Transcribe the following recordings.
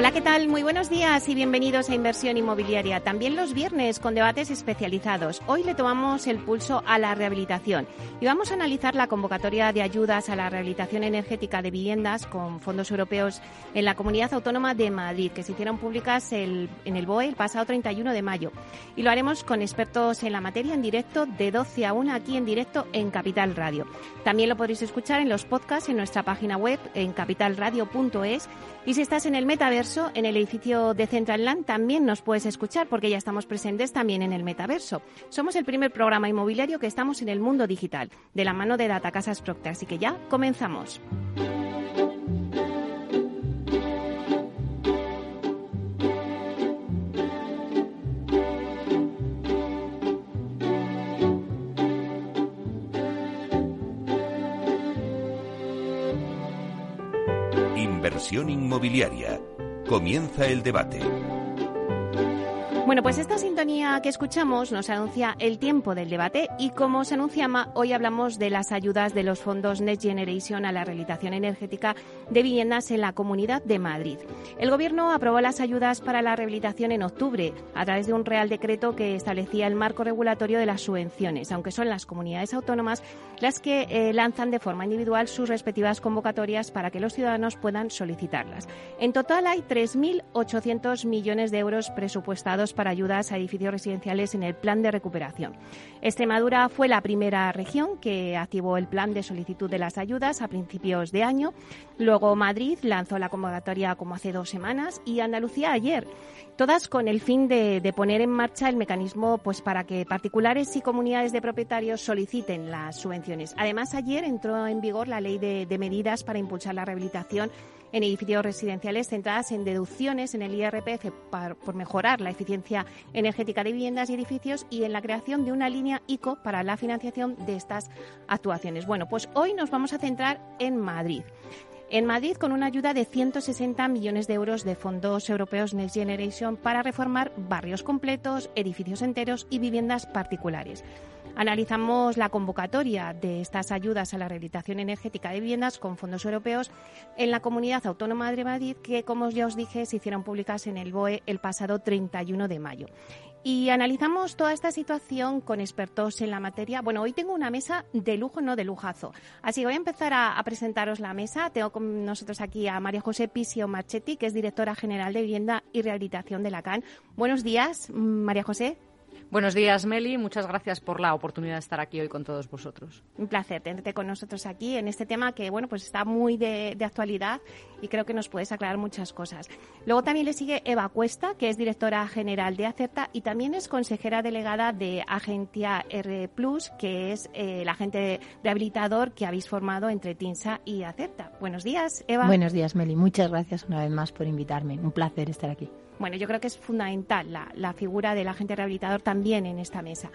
Hola, ¿qué tal? Muy buenos días y bienvenidos a Inversión Inmobiliaria. También los viernes con debates especializados. Hoy le tomamos el pulso a la rehabilitación y vamos a analizar la convocatoria de ayudas a la rehabilitación energética de viviendas con fondos europeos en la Comunidad Autónoma de Madrid, que se hicieron públicas en el BOE el pasado 31 de mayo. Y lo haremos con expertos en la materia en directo de 12 a 1 aquí en directo en Capital Radio. También lo podréis escuchar en los podcasts en nuestra página web en capitalradio.es y si estás en el metaverso, en el edificio de Central Land, también nos puedes escuchar porque ya estamos presentes también en el metaverso. Somos el primer programa inmobiliario que estamos en el mundo digital, de la mano de Data Casas Procter. Así que ya comenzamos. Inversión inmobiliaria. Comienza el debate. Bueno, pues esta sintonía que escuchamos nos anuncia el tiempo del debate y como se anuncia, hoy hablamos de las ayudas de los fondos Next Generation a la rehabilitación energética de viviendas en la Comunidad de Madrid. El Gobierno aprobó las ayudas para la rehabilitación en octubre a través de un Real Decreto que establecía el marco regulatorio de las subvenciones, aunque son las comunidades autónomas las que eh, lanzan de forma individual sus respectivas convocatorias para que los ciudadanos puedan solicitarlas. En total hay 3.800 millones de euros presupuestados para ayudas a edificios residenciales en el plan de recuperación. Extremadura fue la primera región que activó el plan de solicitud de las ayudas a principios de año. Luego Madrid lanzó la convocatoria como hace dos semanas y Andalucía ayer. Todas con el fin de, poner en marcha el mecanismo pues, para que particulares y comunidades de propietarios soliciten las subvenciones. Además, ayer entró en vigor la ley de medidas para impulsar la rehabilitación en edificios residenciales centradas en deducciones en el IRPF por mejorar la eficiencia energética de viviendas y edificios y en la creación de una línea ICO para la financiación de estas actuaciones. Bueno, pues hoy nos vamos a centrar en Madrid. En Madrid, con una ayuda de 160 millones de euros de fondos europeos Next Generation para reformar barrios completos, edificios enteros y viviendas particulares. Analizamos la convocatoria de estas ayudas a la rehabilitación energética de viviendas con fondos europeos en la Comunidad Autónoma de Madrid, que, como ya os dije, se hicieron públicas en el BOE el pasado 31 de mayo. Y analizamos toda esta situación con expertos en la materia. Bueno, hoy tengo una mesa de lujo, no de lujazo. Así que voy a empezar a, presentaros la mesa. Tengo con nosotros aquí a María José Pisio Marchetti, que es directora general de Vivienda y Rehabilitación de la CAN. Buenos días, María José. Buenos días, Meli. Muchas gracias por la oportunidad de estar aquí hoy con todos vosotros. Un placer tenerte con nosotros aquí en este tema que, bueno, pues está muy de, actualidad y creo que nos puedes aclarar muchas cosas. Luego también le sigue Eva Cuesta, que es directora general de Acerta y también es consejera delegada de Agencia R+, que es eh, el agente rehabilitador que habéis formado entre TINSA y Acerta. Buenos días, Eva. Buenos días, Meli. Muchas gracias una vez más por invitarme. Un placer estar aquí. Bueno, yo creo que es fundamental la, la figura del agente rehabilitador también en esta mesa.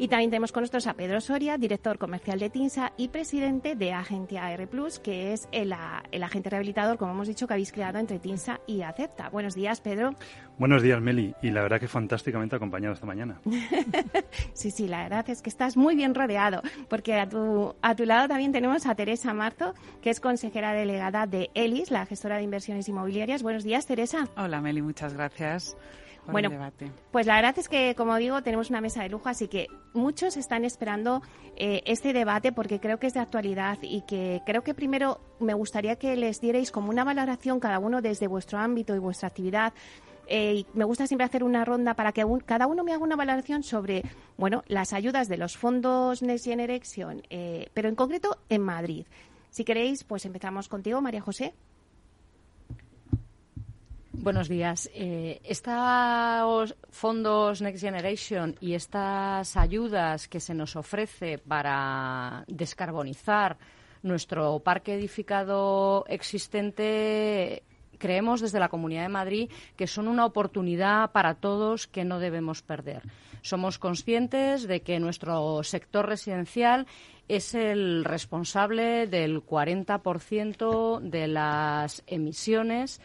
Y también tenemos con nosotros a Pedro Soria, director comercial de TINSA y presidente de Agencia R+, que es el, el, agente rehabilitador, como hemos dicho, que habéis creado entre TINSA y Acepta. Buenos días, Pedro. Buenos días, Meli. Y la verdad que fantásticamente acompañado esta mañana. sí, sí, la verdad es que estás muy bien rodeado, porque a tu, a tu lado también tenemos a Teresa Marzo, que es consejera delegada de ELIS, la gestora de inversiones inmobiliarias. Buenos días, Teresa. Hola, Meli, muchas gracias bueno, pues la verdad es que, como digo, tenemos una mesa de lujo, así que muchos están esperando eh, este debate porque creo que es de actualidad y que creo que primero me gustaría que les dierais como una valoración cada uno desde vuestro ámbito y vuestra actividad. Eh, y me gusta siempre hacer una ronda para que cada uno me haga una valoración sobre, bueno, las ayudas de los fondos Next Generation, eh, pero en concreto en Madrid. Si queréis, pues empezamos contigo, María José. Buenos días. Eh, estos fondos Next Generation y estas ayudas que se nos ofrece para descarbonizar nuestro parque edificado existente creemos desde la Comunidad de Madrid que son una oportunidad para todos que no debemos perder. Somos conscientes de que nuestro sector residencial es el responsable del 40% de las emisiones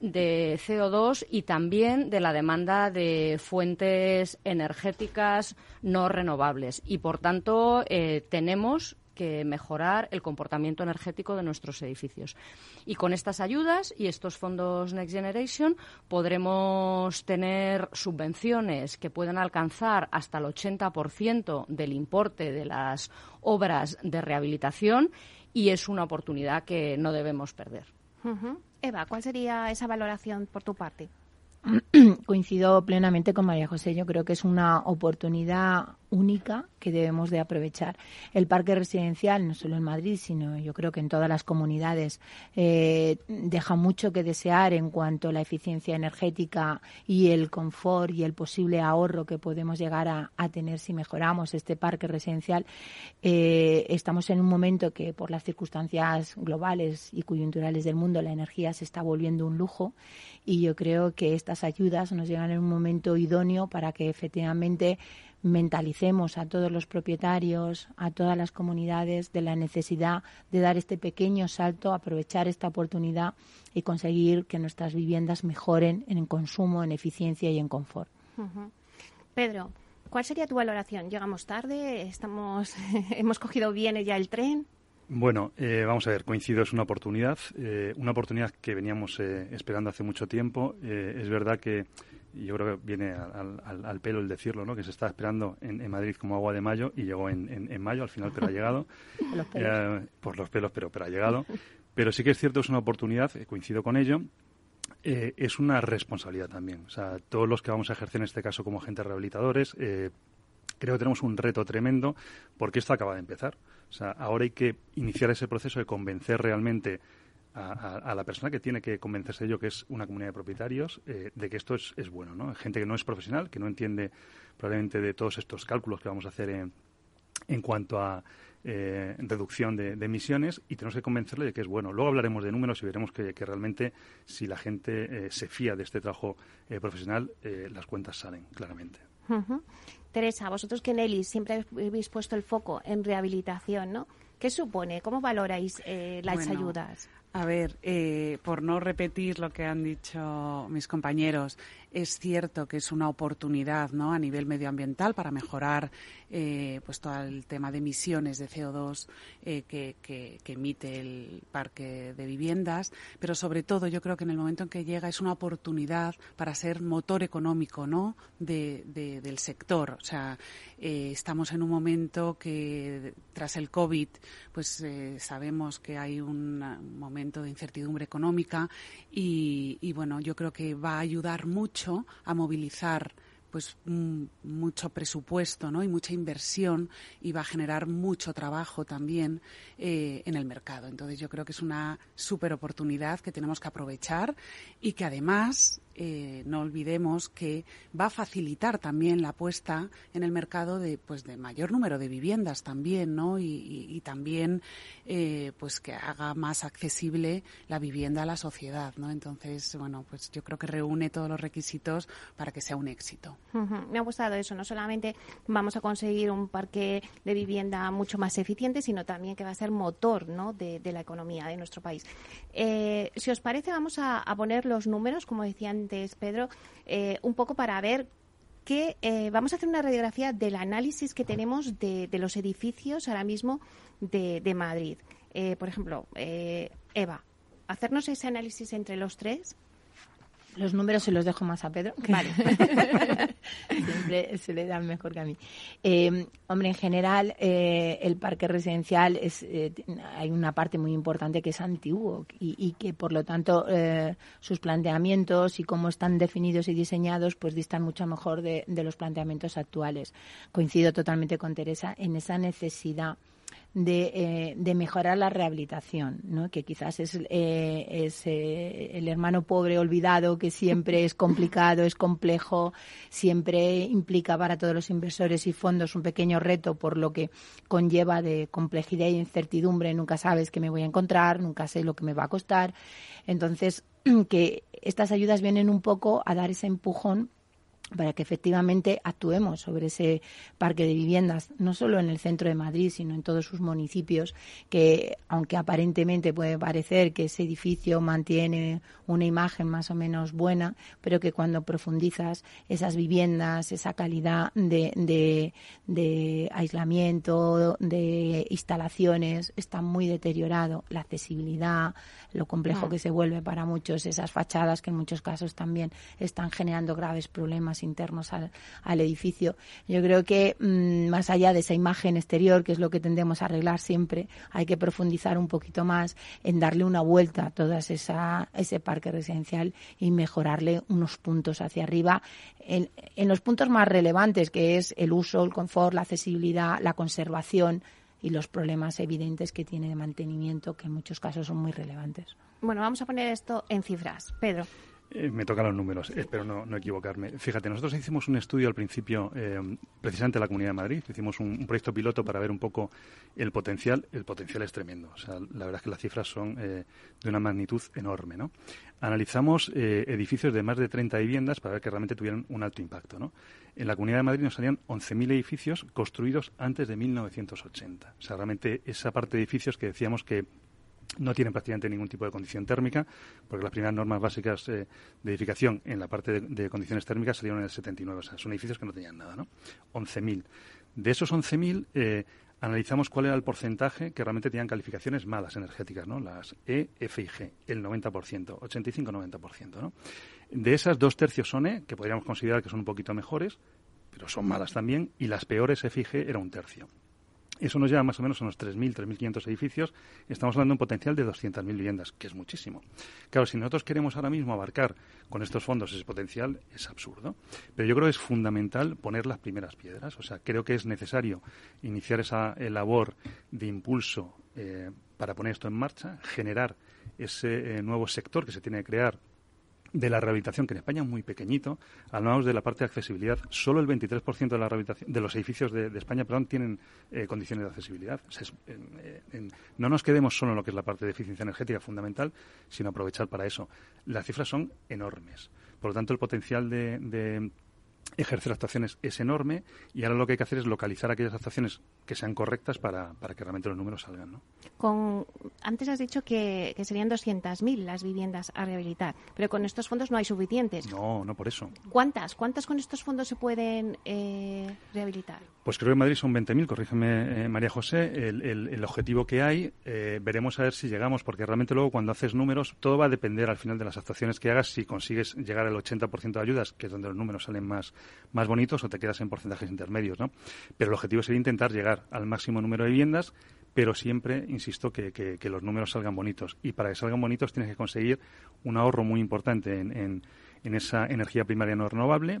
de CO2 y también de la demanda de fuentes energéticas no renovables. Y, por tanto, eh, tenemos que mejorar el comportamiento energético de nuestros edificios. Y con estas ayudas y estos fondos Next Generation podremos tener subvenciones que puedan alcanzar hasta el 80% del importe de las obras de rehabilitación y es una oportunidad que no debemos perder. Eva, ¿cuál sería esa valoración por tu parte? Coincido plenamente con María José. Yo creo que es una oportunidad única que debemos de aprovechar. El parque residencial, no solo en Madrid, sino yo creo que en todas las comunidades, eh, deja mucho que desear en cuanto a la eficiencia energética y el confort y el posible ahorro que podemos llegar a, tener si mejoramos este parque residencial. Eh, estamos en un momento que, por las circunstancias globales y coyunturales del mundo, la energía se está volviendo un lujo y yo creo que estas ayudas nos llegan en un momento idóneo para que efectivamente mentalicemos a todos los propietarios, a todas las comunidades de la necesidad de dar este pequeño salto, aprovechar esta oportunidad y conseguir que nuestras viviendas mejoren en consumo, en eficiencia y en confort. Pedro, ¿cuál sería tu valoración? ¿Llegamos tarde? ¿Estamos, ¿Hemos cogido bien ya el tren? Bueno, eh, vamos a ver, coincido, es una oportunidad, eh, una oportunidad que veníamos eh, esperando hace mucho tiempo. es verdad que y yo creo que viene al, pelo el decirlo, ¿no? que se está esperando en, Madrid como agua de mayo y llegó en, mayo al final, pero ha llegado. Eh, por los pelos, pero, pero ha llegado. Pero sí que es cierto, es una oportunidad, eh, coincido con ello. Eh, es una responsabilidad también. O sea, todos los que vamos a ejercer en este caso como agentes rehabilitadores, creo que tenemos un reto tremendo porque esto acaba de empezar. O sea, ahora hay que iniciar ese proceso de convencer realmente a, la persona que tiene que convencerse de ello, que es una comunidad de propietarios, eh, de que esto es, es, bueno, ¿no? Gente que no es profesional, que no entiende probablemente de todos estos cálculos que vamos a hacer en, en cuanto a eh, reducción de, emisiones y tenemos que convencerle de que es bueno. Luego hablaremos de números y veremos que, realmente si la gente eh, se fía de este trabajo profesional, las cuentas salen claramente. Teresa, vosotros que en siempre habéis puesto el foco en rehabilitación, ¿no? ¿Qué supone? ¿Cómo valoráis las ayudas? A ver, eh, por no repetir lo que han dicho mis compañeros, es cierto que es una oportunidad ¿no? a nivel medioambiental para mejorar eh, pues todo el tema de emisiones de CO2 eh, que, emite el parque de viviendas, pero sobre todo yo creo que en el momento en que llega es una oportunidad para ser motor económico ¿no? de, del sector. O sea, eh, estamos en un momento que tras el COVID pues sabemos que hay un momento de incertidumbre económica y, y bueno, yo creo que va a ayudar mucho a movilizar pues mucho presupuesto ¿no? y mucha inversión y va a generar mucho trabajo también eh, en el mercado. Entonces yo creo que es una súper oportunidad que tenemos que aprovechar y que además eh, no olvidemos que va a facilitar también la puesta en el mercado de pues de mayor número de viviendas también no y, también eh, pues que haga más accesible la vivienda a la sociedad no entonces bueno pues yo creo que reúne todos los requisitos para que sea un éxito. Me ha gustado eso. No solamente vamos a conseguir un parque de vivienda mucho más eficiente sino también que va a ser motor no de, la economía de nuestro país. Eh, si os parece vamos a, a poner los números como decían Pedro, eh, un poco para ver que eh, vamos a hacer una radiografía del análisis que tenemos de, los edificios ahora mismo de, Madrid. Eh, por ejemplo, Eva, hacernos ese análisis entre los tres los números se los dejo más a Pedro. vale. Siempre se le dan mejor que a mí. Eh, hombre, en general, eh, el parque residencial es eh, hay una parte muy importante que es antiguo y, que, por lo tanto, sus planteamientos y cómo están definidos y diseñados, pues distan mucho mejor de, de los planteamientos actuales. Coincido totalmente con Teresa en esa necesidad de, de mejorar la rehabilitación, ¿no? que quizás es, es el hermano pobre olvidado que siempre es complicado, es complejo, siempre implica para todos los inversores y fondos un pequeño reto por lo que conlleva de complejidad e incertidumbre. Nunca sabes qué me voy a encontrar, nunca sé lo que me va a costar. Entonces, que estas ayudas vienen un poco a dar ese empujón para que efectivamente actuemos sobre ese parque de viviendas, no solo en el centro de Madrid, sino en todos sus municipios, que aunque aparentemente puede parecer que ese edificio mantiene una imagen más o menos buena, pero que cuando profundizas esas viviendas, esa calidad de, de, aislamiento, de instalaciones, está muy deteriorado, la accesibilidad, lo complejo mm. que se vuelve para muchos, esas fachadas que en muchos casos también están generando graves problemas internos al, edificio. Yo creo que mm, más allá de esa imagen exterior, que es lo que tendemos a arreglar siempre, hay que profundizar un poquito más en darle una vuelta a todo ese parque residencial y mejorarle unos puntos hacia arriba en, en los puntos más relevantes, que es el uso, el confort, la accesibilidad, la conservación y los problemas evidentes que tiene de mantenimiento, que en muchos casos son muy relevantes. Bueno, vamos a poner esto en cifras. Pedro. Eh, me tocan los números, espero no, equivocarme. Fíjate, nosotros hicimos un estudio al principio, eh, precisamente en la Comunidad de Madrid, hicimos un, proyecto piloto para ver un poco el potencial. El potencial es tremendo, o sea, la verdad es que las cifras son eh, de una magnitud enorme, ¿no? Analizamos edificios de más de 30 viviendas para ver que realmente tuvieran un alto impacto, ¿no? En la Comunidad de Madrid nos salían 11.000 edificios construidos antes de 1980. O sea, realmente esa parte de edificios que decíamos que no tienen prácticamente ningún tipo de condición térmica, porque las primeras normas básicas eh, de edificación en la parte de, condiciones térmicas salieron en el 79. O sea, son edificios que no tenían nada, ¿no? 11.000. De esos 11.000, eh, analizamos cuál era el porcentaje que realmente tenían calificaciones malas energéticas, ¿no? Las E, F y G, el 90%, 85-90%, ¿no? De esas, dos tercios son E, que podríamos considerar que son un poquito mejores, pero son malas también, y las peores F y G era un tercio. Eso nos lleva más o menos a unos 3.000, 3.500 edificios. Estamos hablando de un potencial de 200.000 viviendas, que es muchísimo. Claro, si nosotros queremos ahora mismo abarcar con estos fondos ese potencial, es absurdo. Pero yo creo que es fundamental poner las primeras piedras. O sea, creo que es necesario iniciar esa eh, labor de impulso eh, para poner esto en marcha, generar ese eh, nuevo sector que se tiene que crear de la rehabilitación, que en España es muy pequeñito, hablamos de la parte de accesibilidad, solo el 23% de, la rehabilitación, de los edificios de, España perdón, tienen eh, condiciones de accesibilidad. no nos quedemos solo en lo que es la parte de eficiencia energética fundamental, sino aprovechar para eso. Las cifras son enormes. Por lo tanto, el potencial de ejercer actuaciones es enorme y ahora lo que hay que hacer es localizar aquellas actuaciones que sean correctas para, para que realmente los números salgan. ¿no? Con, antes has dicho que, que serían 200.000 las viviendas a rehabilitar, pero con estos fondos no hay suficientes. No, no por eso. ¿Cuántas? ¿Cuántas con estos fondos se pueden eh, rehabilitar? Pues creo que en Madrid son 20.000, corrígeme eh, María José, el, el, objetivo que hay. Eh, veremos a ver si llegamos, porque realmente luego cuando haces números, todo va a depender al final de las actuaciones que hagas, si consigues llegar al 80% de ayudas, que es donde los números salen más, más bonitos, o te quedas en porcentajes intermedios, ¿no? Pero el objetivo sería intentar llegar al máximo número de viviendas, pero siempre, insisto, que, los números salgan bonitos. Y para que salgan bonitos tienes que conseguir un ahorro muy importante en esa energía primaria no renovable,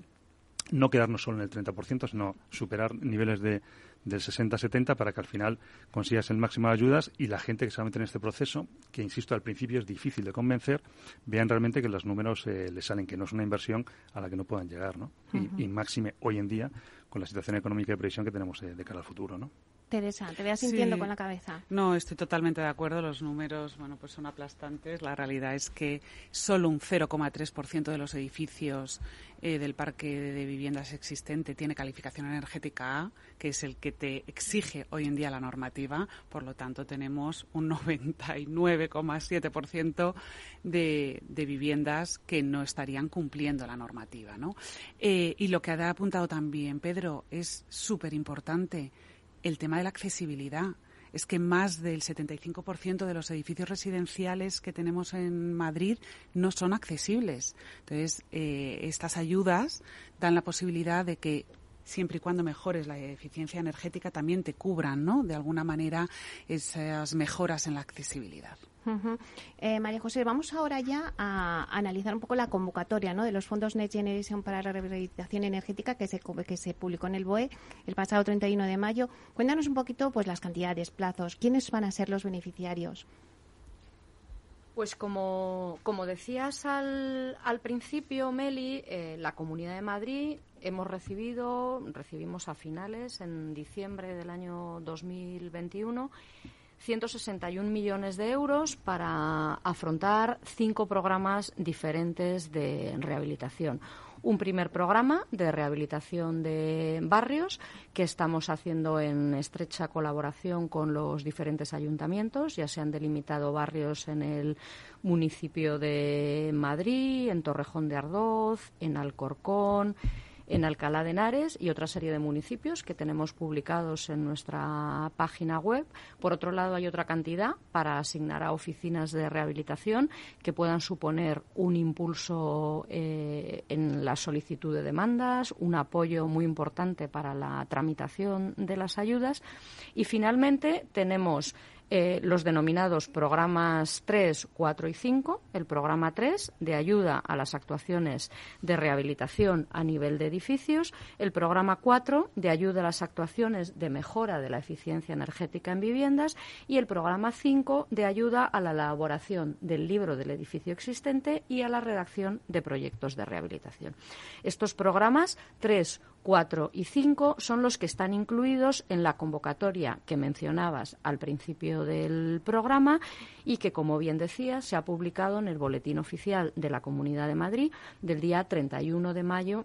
no quedarnos solo en el 30%, sino superar niveles de, del 60-70 para que al final consigas el máximo de ayudas y la gente que se va a meter en este proceso, que insisto, al principio es difícil de convencer, vean realmente que los números eh, les salen, que no es una inversión a la que no puedan llegar, ¿no? y, máxime hoy en día con la situación económica de previsión que tenemos de, de cara al futuro, ¿no? Teresa, te veas sintiendo con la cabeza. No, estoy totalmente de acuerdo. Los números, bueno, pues son aplastantes. La realidad es que solo un 0,3% de los edificios eh, del parque de viviendas existente tiene calificación energética A, que es el que te exige hoy en día la normativa. Por lo tanto, tenemos un 99,7% de, de viviendas que no estarían cumpliendo la normativa, ¿no? Eh, y lo que ha apuntado también Pedro es súper importante el tema de la accesibilidad. Es que más del 75% de los edificios residenciales que tenemos en Madrid no son accesibles. Entonces, eh, estas ayudas dan la posibilidad de que siempre y cuando mejores la eficiencia energética también te cubran, ¿no? De alguna manera esas mejoras en la accesibilidad. Eh, María José, vamos ahora ya a analizar un poco la convocatoria ¿no? de los fondos Next Generation para la rehabilitación energética que se, que se publicó en el BOE el pasado 31 de mayo. Cuéntanos un poquito pues las cantidades, plazos, quiénes van a ser los beneficiarios. Pues como, como decías al, al principio, Meli, eh, la Comunidad de Madrid hemos recibido, recibimos a finales, en diciembre del año 2021, 161 millones de euros para afrontar cinco programas diferentes de rehabilitación un primer programa de rehabilitación de barrios que estamos haciendo en estrecha colaboración con los diferentes ayuntamientos. Ya se han delimitado barrios en el municipio de Madrid, en Torrejón de Ardoz, en Alcorcón en Alcalá de Henares y otra serie de municipios que tenemos publicados en nuestra página web. Por otro lado, hay otra cantidad para asignar a oficinas de rehabilitación que puedan suponer un impulso eh, en la solicitud de demandas, un apoyo muy importante para la tramitación de las ayudas. Y finalmente tenemos eh, los denominados programas 3, 4 y 5. El programa 3 de ayuda a las actuaciones de rehabilitación a nivel de edificios. El programa 4 de ayuda a las actuaciones de mejora de la eficiencia energética en viviendas. Y el programa 5 de ayuda a la elaboración del libro del edificio existente y a la redacción de proyectos de rehabilitación. Estos programas 3, 4 y 5 son los que están incluidos en la convocatoria que mencionabas al principio del programa y que, como bien decía, se ha publicado en el Boletín Oficial de la Comunidad de Madrid del día 31 de mayo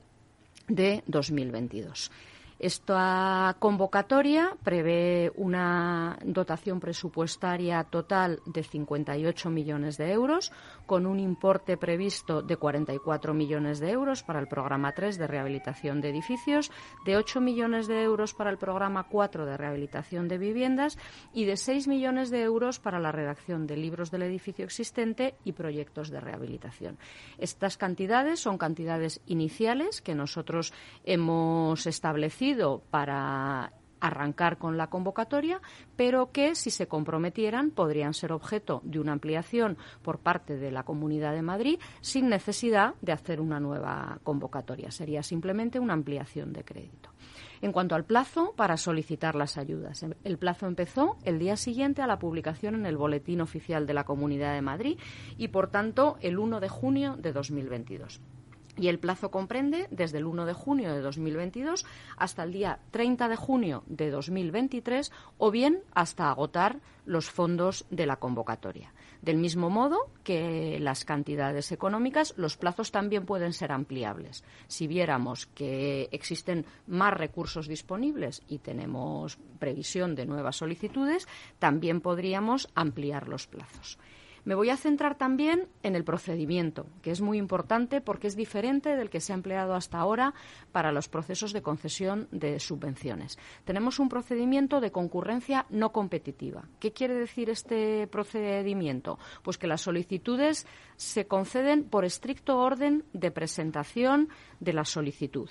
de 2022. Esta convocatoria prevé una dotación presupuestaria total de 58 millones de euros, con un importe previsto de 44 millones de euros para el programa 3 de rehabilitación de edificios, de 8 millones de euros para el programa 4 de rehabilitación de viviendas y de 6 millones de euros para la redacción de libros del edificio existente y proyectos de rehabilitación. Estas cantidades son cantidades iniciales que nosotros hemos establecido para arrancar con la convocatoria, pero que si se comprometieran podrían ser objeto de una ampliación por parte de la Comunidad de Madrid sin necesidad de hacer una nueva convocatoria. Sería simplemente una ampliación de crédito. En cuanto al plazo para solicitar las ayudas, el plazo empezó el día siguiente a la publicación en el Boletín Oficial de la Comunidad de Madrid y, por tanto, el 1 de junio de 2022 y el plazo comprende desde el 1 de junio de 2022 hasta el día 30 de junio de 2023 o bien hasta agotar los fondos de la convocatoria. Del mismo modo que las cantidades económicas, los plazos también pueden ser ampliables. Si viéramos que existen más recursos disponibles y tenemos previsión de nuevas solicitudes, también podríamos ampliar los plazos. Me voy a centrar también en el procedimiento, que es muy importante porque es diferente del que se ha empleado hasta ahora para los procesos de concesión de subvenciones. Tenemos un procedimiento de concurrencia no competitiva. ¿Qué quiere decir este procedimiento? Pues que las solicitudes se conceden por estricto orden de presentación de la solicitud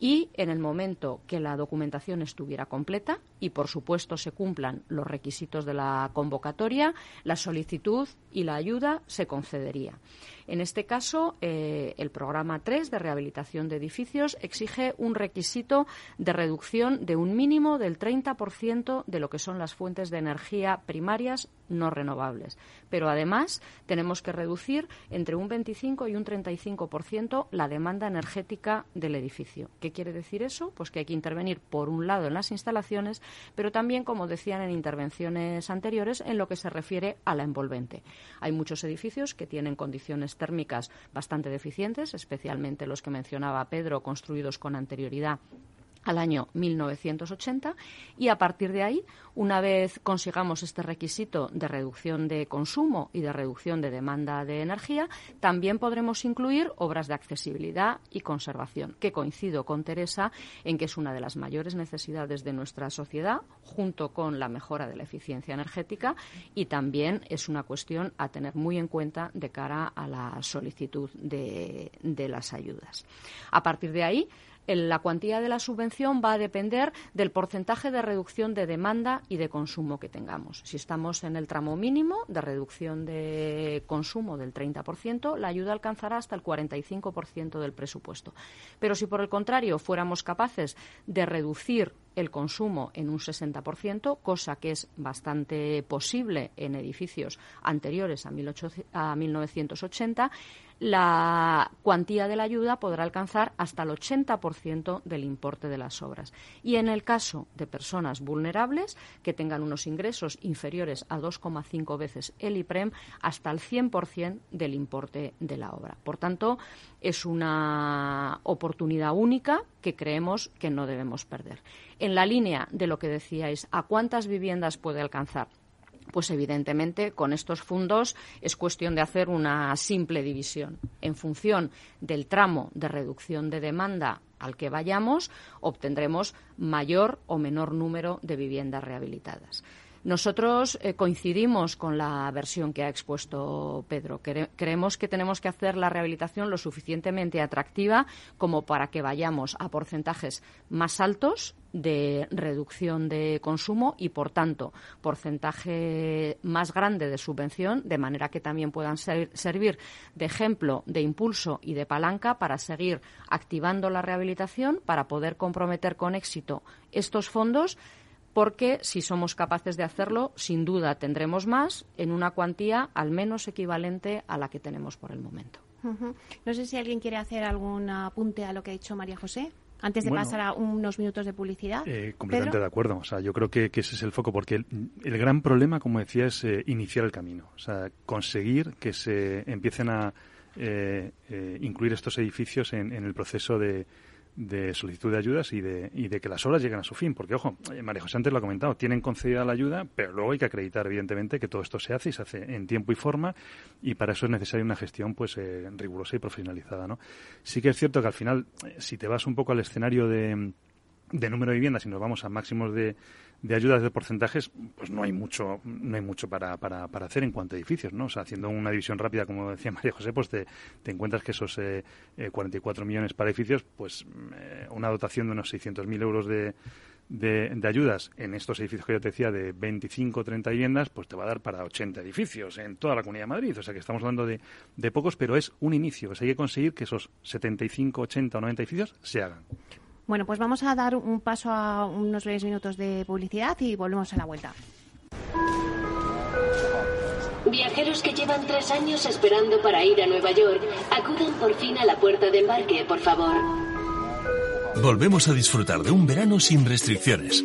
y en el momento que la documentación estuviera completa y, por supuesto, se cumplan los requisitos de la convocatoria, la solicitud y la ayuda se concedería. En este caso, eh, el programa 3 de rehabilitación de edificios exige un requisito de reducción de un mínimo del 30% de lo que son las fuentes de energía primarias no renovables. Pero además tenemos que reducir entre un 25 y un 35% la demanda energética del edificio. ¿Qué quiere decir eso? Pues que hay que intervenir, por un lado, en las instalaciones, pero también, como decían en intervenciones anteriores, en lo que se refiere a la envolvente. Hay muchos edificios que tienen condiciones térmicas bastante deficientes, especialmente los que mencionaba Pedro, construidos con anterioridad al año 1980 y a partir de ahí, una vez consigamos este requisito de reducción de consumo y de reducción de demanda de energía, también podremos incluir obras de accesibilidad y conservación, que coincido con Teresa en que es una de las mayores necesidades de nuestra sociedad, junto con la mejora de la eficiencia energética y también es una cuestión a tener muy en cuenta de cara a la solicitud de, de las ayudas. A partir de ahí, la cuantía de la subvención va a depender del porcentaje de reducción de demanda y de consumo que tengamos. Si estamos en el tramo mínimo de reducción de consumo del 30%, la ayuda alcanzará hasta el 45% del presupuesto. Pero si por el contrario fuéramos capaces de reducir el consumo en un 60%, cosa que es bastante posible en edificios anteriores a, 1980, la cuantía de la ayuda podrá alcanzar hasta el 80% del importe de las obras. Y en el caso de personas vulnerables que tengan unos ingresos inferiores a 2,5 veces el IPREM, hasta el 100% del importe de la obra. Por tanto, es una oportunidad única que creemos que no debemos perder. En la línea de lo que decíais, ¿a cuántas viviendas puede alcanzar? Pues evidentemente con estos fondos es cuestión de hacer una simple división. En función del tramo de reducción de demanda al que vayamos, obtendremos mayor o menor número de viviendas rehabilitadas. Nosotros eh, coincidimos con la versión que ha expuesto Pedro. creemos que tenemos que hacer la rehabilitación lo suficientemente atractiva como para que vayamos a porcentajes más altos de reducción de consumo y, por tanto, porcentaje más grande de subvención, de manera que también puedan servir de ejemplo, de impulso y de palanca para seguir activando la rehabilitación, para poder comprometer con éxito estos fondos porque si somos capaces de hacerlo, sin duda tendremos más en una cuantía al menos equivalente a la que tenemos por el momento. No sé si alguien quiere hacer algún apunte a lo que ha dicho María José. Antes de pasar a unos minutos de publicidad. Eh, completamente de acuerdo. O sea, yo creo que, ese es el foco, porque el, gran problema, como decía, es eh, iniciar el camino. O sea, conseguir que se empiecen a eh, incluir estos edificios en el proceso de, de solicitud de ayudas y de, y de que las obras lleguen a su fin. Porque, ojo, eh, María José antes lo ha comentado, tienen concedida la ayuda, pero luego hay que acreditar, evidentemente, que todo esto se hace y se hace en tiempo y forma, y para eso es necesaria una gestión pues eh, rigurosa y profesionalizada. ¿no? Sí que es cierto que al final, eh, si te vas un poco al escenario de, de número de viviendas y nos vamos a máximos de, de ayudas de porcentajes, pues no hay mucho, no hay mucho para, para, para, hacer en cuanto a edificios, ¿no? O sea, haciendo una división rápida, como decía María José, pues te, te encuentras que esos eh, 44 eh, millones para edificios, pues eh, una dotación de unos 600.000 euros de, de, ayudas en estos edificios que yo te decía de 25 o 30 viviendas, pues te va a dar para 80 edificios en toda la Comunidad de Madrid. O sea que estamos hablando de, de pocos, pero es un inicio. O hay que conseguir que esos 75, 80 o 90 edificios se hagan. Bueno, pues vamos a dar un paso a unos breves minutos de publicidad y volvemos a la vuelta. Viajeros que llevan tres años esperando para ir a Nueva York, acudan por fin a la puerta de embarque, por favor. Volvemos a disfrutar de un verano sin restricciones.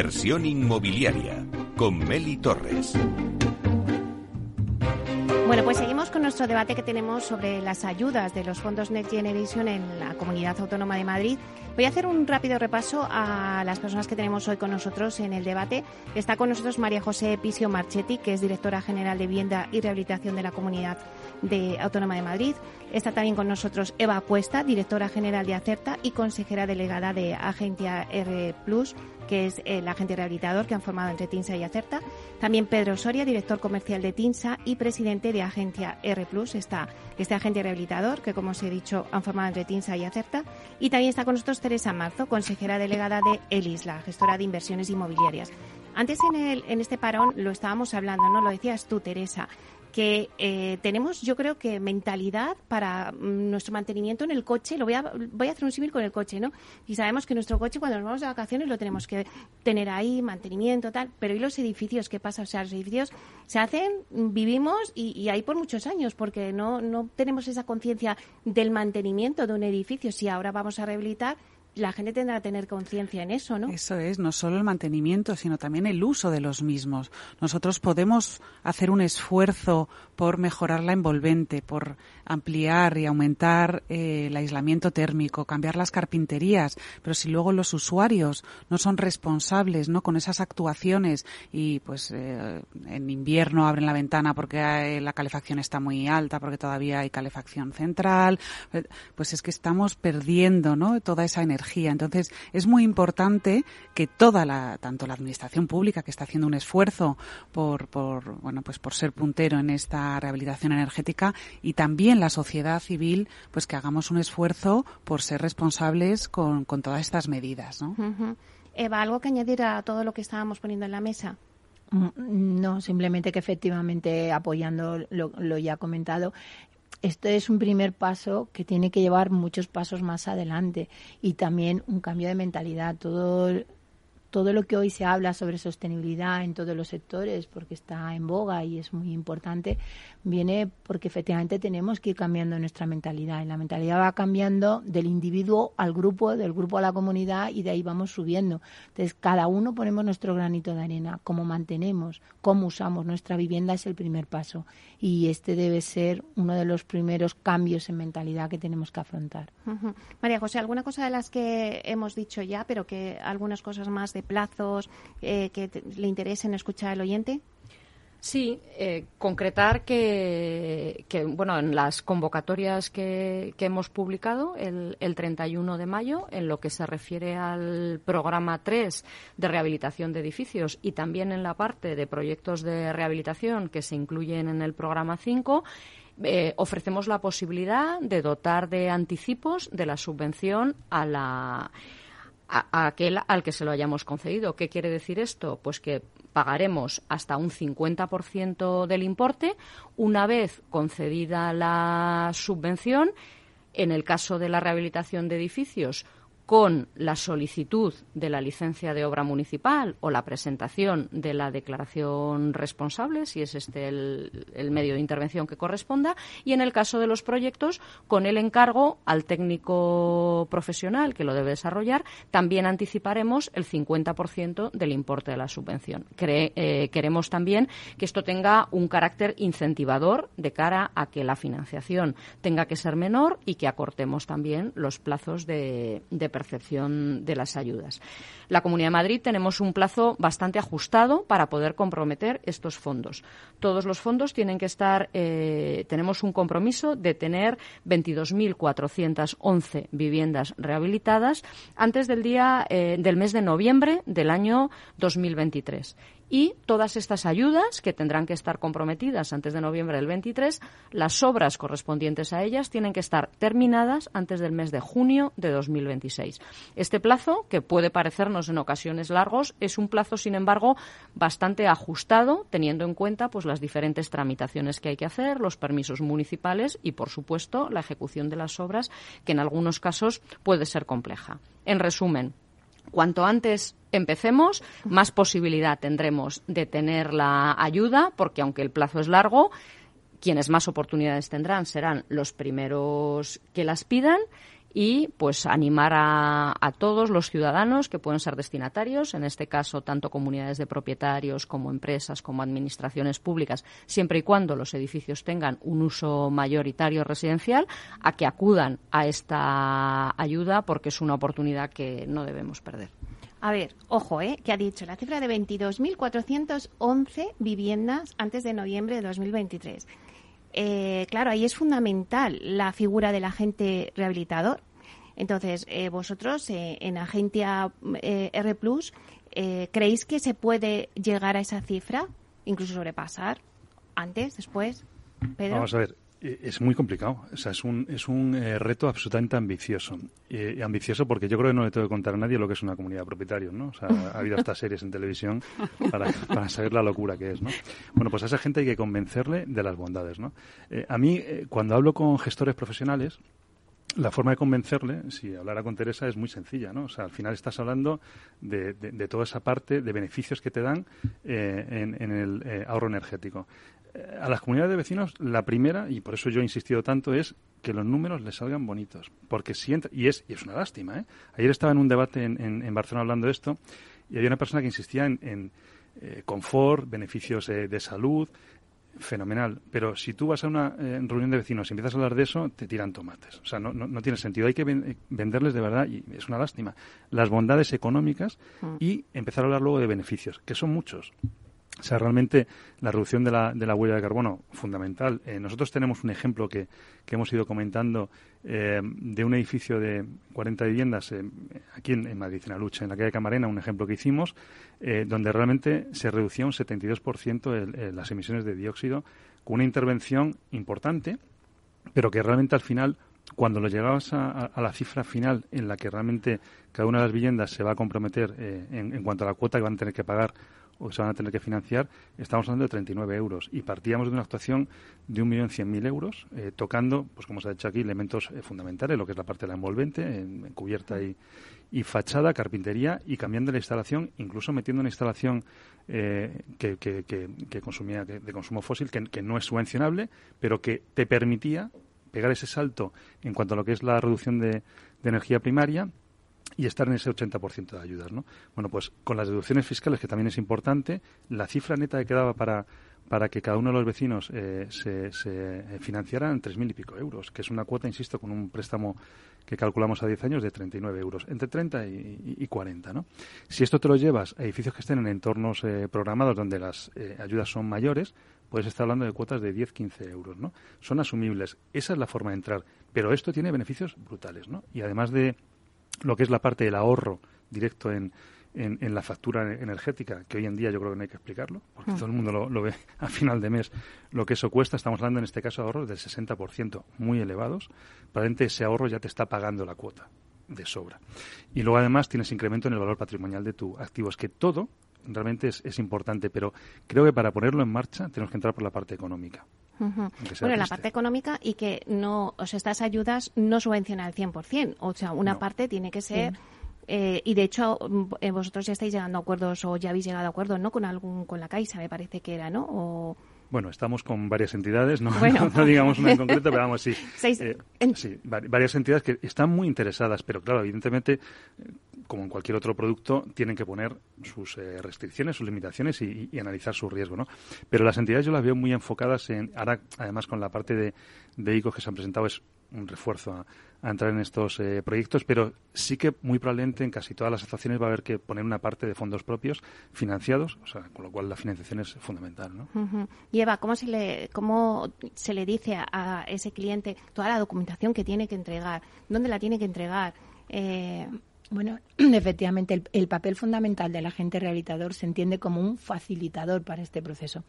Inversión inmobiliaria con Meli Torres. Bueno, pues seguimos con nuestro debate que tenemos sobre las ayudas de los fondos Next Generation en la Comunidad Autónoma de Madrid. Voy a hacer un rápido repaso a las personas que tenemos hoy con nosotros en el debate. Está con nosotros María José Pisio Marchetti, que es directora general de Vivienda y Rehabilitación de la Comunidad de Autónoma de Madrid. Está también con nosotros Eva Cuesta, directora general de Acerta y consejera delegada de Agencia R Plus, que es el agente rehabilitador que han formado entre TINSA y Acerta. También Pedro Soria, director comercial de TINSA y presidente de Agencia R Plus. Está este agente rehabilitador que, como os he dicho, han formado entre TINSA y Acerta. Y también está con nosotros Teresa Marzo, consejera delegada de ELIS, la gestora de inversiones inmobiliarias. Antes en, el, en este parón lo estábamos hablando, ¿no? Lo decías tú, Teresa que eh, tenemos, yo creo que mentalidad para mm, nuestro mantenimiento en el coche. Lo voy a, voy a hacer un símil con el coche, ¿no? Y sabemos que nuestro coche cuando nos vamos de vacaciones lo tenemos que tener ahí, mantenimiento, tal. Pero ¿y los edificios? ¿Qué pasa? O sea, los edificios se hacen, vivimos y, y ahí por muchos años porque no, no tenemos esa conciencia del mantenimiento de un edificio. Si ahora vamos a rehabilitar, la gente tendrá que tener conciencia en eso, ¿no? Eso es, no solo el mantenimiento, sino también el uso de los mismos. Nosotros podemos hacer un esfuerzo por mejorar la envolvente, por ampliar y aumentar eh, el aislamiento térmico, cambiar las carpinterías, pero si luego los usuarios no son responsables, ¿no? Con esas actuaciones y pues eh, en invierno abren la ventana porque la calefacción está muy alta, porque todavía hay calefacción central, eh, pues es que estamos perdiendo, ¿no? Toda esa energía entonces, es muy importante que toda la, tanto la administración pública que está haciendo un esfuerzo por, por, bueno, pues por ser puntero en esta rehabilitación energética y también la sociedad civil, pues que hagamos un esfuerzo por ser responsables con, con todas estas medidas, ¿no? Eva, ¿algo que añadir a todo lo que estábamos poniendo en la mesa? Mm, no, simplemente que efectivamente apoyando lo, lo ya comentado, esto es un primer paso que tiene que llevar muchos pasos más adelante y también un cambio de mentalidad. Todo todo lo que hoy se habla sobre sostenibilidad en todos los sectores, porque está en boga y es muy importante, viene porque efectivamente tenemos que ir cambiando nuestra mentalidad. Y la mentalidad va cambiando del individuo al grupo, del grupo a la comunidad y de ahí vamos subiendo. Entonces, cada uno ponemos nuestro granito de arena. Cómo mantenemos, cómo usamos nuestra vivienda es el primer paso. Y este debe ser uno de los primeros cambios en mentalidad que tenemos que afrontar. María José, ¿alguna cosa de las que hemos dicho ya, pero que algunas cosas más de plazos eh, que le interesen escuchar al oyente? Sí, eh, concretar que, bueno, en las convocatorias que, hemos publicado el, el, 31 de mayo, en lo que se refiere al programa 3 de rehabilitación de edificios y también en la parte de proyectos de rehabilitación que se incluyen en el programa 5, eh, ofrecemos la posibilidad de dotar de anticipos de la subvención a la a, aquel al que se lo hayamos concedido. ¿Qué quiere decir esto? Pues que pagaremos hasta un 50% del importe una vez concedida la subvención. En el caso de la rehabilitación de edificios, con la solicitud de la licencia de obra municipal o la presentación de la declaración responsable, si es este el, medio de intervención que corresponda, y en el caso de los proyectos, con el encargo al técnico profesional que lo debe desarrollar, también anticiparemos el 50% del importe de la subvención. Eh, queremos también que esto tenga un carácter incentivador de cara a que la financiación tenga que ser menor y que acortemos también los plazos de, de percepción de las ayudas. La Comunidad de Madrid tenemos un plazo bastante ajustado para poder comprometer estos fondos. Todos los fondos tienen que estar, eh, tenemos un compromiso de tener 22.411 viviendas rehabilitadas antes del día eh, del mes de noviembre del año 2023 y todas estas ayudas, que tendrán que estar comprometidas antes de noviembre del 23, las obras correspondientes a ellas tienen que estar terminadas antes del mes de junio de 2026. Este plazo, que puede parecernos en ocasiones largos, es un plazo, sin embargo, bastante ajustado, teniendo en cuenta pues, las diferentes tramitaciones que hay que hacer, los permisos municipales y, por supuesto, la ejecución de las obras, que en algunos casos puede ser compleja. En resumen, Cuanto antes empecemos, más posibilidad tendremos de tener la ayuda, porque aunque el plazo es largo, quienes más oportunidades tendrán serán los primeros que las pidan y pues animar a, a, todos los ciudadanos que pueden ser destinatarios, en este caso tanto comunidades de propietarios como empresas como administraciones públicas, siempre y cuando los edificios tengan un uso mayoritario residencial, a que acudan a esta ayuda porque es una oportunidad que no debemos perder. A ver, ojo, ¿eh? que ha dicho la cifra de 22.411 viviendas antes de noviembre de 2023. Eh, claro, ahí es fundamental la figura del agente rehabilitador. Entonces, eh, vosotros eh, en Agencia R Plus, ¿creéis que se puede llegar a esa cifra, incluso sobrepasar? ¿Antes? ¿Después? Pedro. Vamos a ver, es muy complicado. O sea, es un, es un reto absolutamente ambicioso. Y ambicioso porque yo creo que no le tengo que contar a nadie lo que es una comunidad de propietarios, ¿no? O sea, ha habido estas series en televisión para, para, saber la locura que es, ¿no? Bueno, pues a esa gente hay que convencerle de las bondades, ¿no? a mí, cuando hablo con gestores profesionales, la forma de convencerle, si hablara con Teresa, es muy sencilla, ¿no? O sea, al final estás hablando de, de, toda esa parte de beneficios que te dan eh, en, en, el eh, ahorro energético. Eh, a las comunidades de vecinos, la primera, y por eso yo he insistido tanto, es que los números les salgan bonitos. Porque si entra, y es, y es una lástima, ¿eh? Ayer estaba en un debate en, en, Barcelona hablando de esto, y había una persona que insistía en, en confort, beneficios de salud, fenomenal. Pero si tú vas a una eh, reunión de vecinos y empiezas a hablar de eso, te tiran tomates. O sea, no, no, tiene sentido. Hay que eh, venderles de verdad, y es una lástima, las bondades económicas mm. y empezar a hablar luego de beneficios, que son muchos. O sea, realmente la reducción de la, de la huella de carbono, fundamental. Eh, nosotros tenemos un ejemplo que, que hemos ido comentando eh, de un edificio de 40 viviendas eh, aquí en, Madrid, en Lucha, en la calle Camarena, un ejemplo que hicimos, donde realmente se reducía un 72% las emisiones de dióxido con una intervención importante, pero que realmente al final cuando lo llegabas a, la cifra final en la que realmente cada una de las viviendas se va a comprometer en, en, cuanto a la cuota que van a tener que pagar o que se van a tener que financiar, estamos hablando de 39 euros. Y partíamos de una actuación de 1.100.000 euros, eh, tocando, pues como se ha dicho aquí, elementos eh, fundamentales, lo que es la parte de la envolvente, en, cubierta y, y, fachada, carpintería, y cambiando la instalación, incluso metiendo una instalación eh, que, que, que, consumía de consumo fósil, que, no es subvencionable, pero que te permitía pegar ese salto en cuanto a lo que es la reducción de, de energía primaria y estar en ese 80% de ayudas, ¿no? Bueno, pues con las deducciones fiscales, que también es importante, la cifra neta que quedaba para, para que cada uno de los vecinos eh, se, financiara en 3.000 y pico euros, que es una cuota, insisto, con un préstamo que calculamos a 10 años de 39 euros, entre 30 y, 40, ¿no? Si esto te lo llevas a edificios que estén en entornos eh, programados donde las eh, ayudas son mayores, puedes estar hablando de cuotas de 10, 15 euros, ¿no? Son asumibles. Esa es la forma de entrar. Pero esto tiene beneficios brutales, ¿no? Y además de lo que es la parte del ahorro directo en, en, la factura energética, que hoy en día yo creo que no hay que explicarlo, porque mm. todo el mundo lo, ve a final de mes lo que eso cuesta. Estamos hablando en este caso de ahorros del 60%, muy elevados. Probablemente ese ahorro ya te está pagando la cuota de sobra. Y luego además tienes incremento en el valor patrimonial de tu activo. Es que todo realmente es, es importante, pero creo que para ponerlo en marcha tenemos que entrar por la parte económica. Bueno, la parte económica y que no, o sea, estas ayudas no subvencionan al 100%, o sea, una parte tiene que ser... Eh, y de hecho, eh, vosotros ya estáis llegando a acuerdos o ya habéis llegado a acuerdos, ¿no? Con algún, con la Caixa, me parece que era, ¿no? O... Bueno, estamos con varias entidades, no, no, digamos una en concreto, pero vamos, sí. Eh, sí, varias entidades que están muy interesadas, pero claro, evidentemente, eh, como en cualquier otro producto, tienen que poner sus eh, restricciones, sus limitaciones y, y, analizar su riesgo, ¿no? Pero las entidades yo las veo muy enfocadas en, ahora además con la parte de, de ICO que se han presentado es un refuerzo a, entrar en estos eh, proyectos, pero sí que muy probablemente en casi todas las actuaciones va a haber que poner una parte de fondos propios financiados, o sea, con lo cual la financiación es fundamental. ¿no? Y Eva, ¿cómo se, le, ¿cómo se le dice a, ese cliente toda la documentación que tiene que entregar? ¿Dónde la tiene que entregar? Eh, bueno, efectivamente, el, papel fundamental del agente rehabilitador se entiende como un facilitador para este proceso.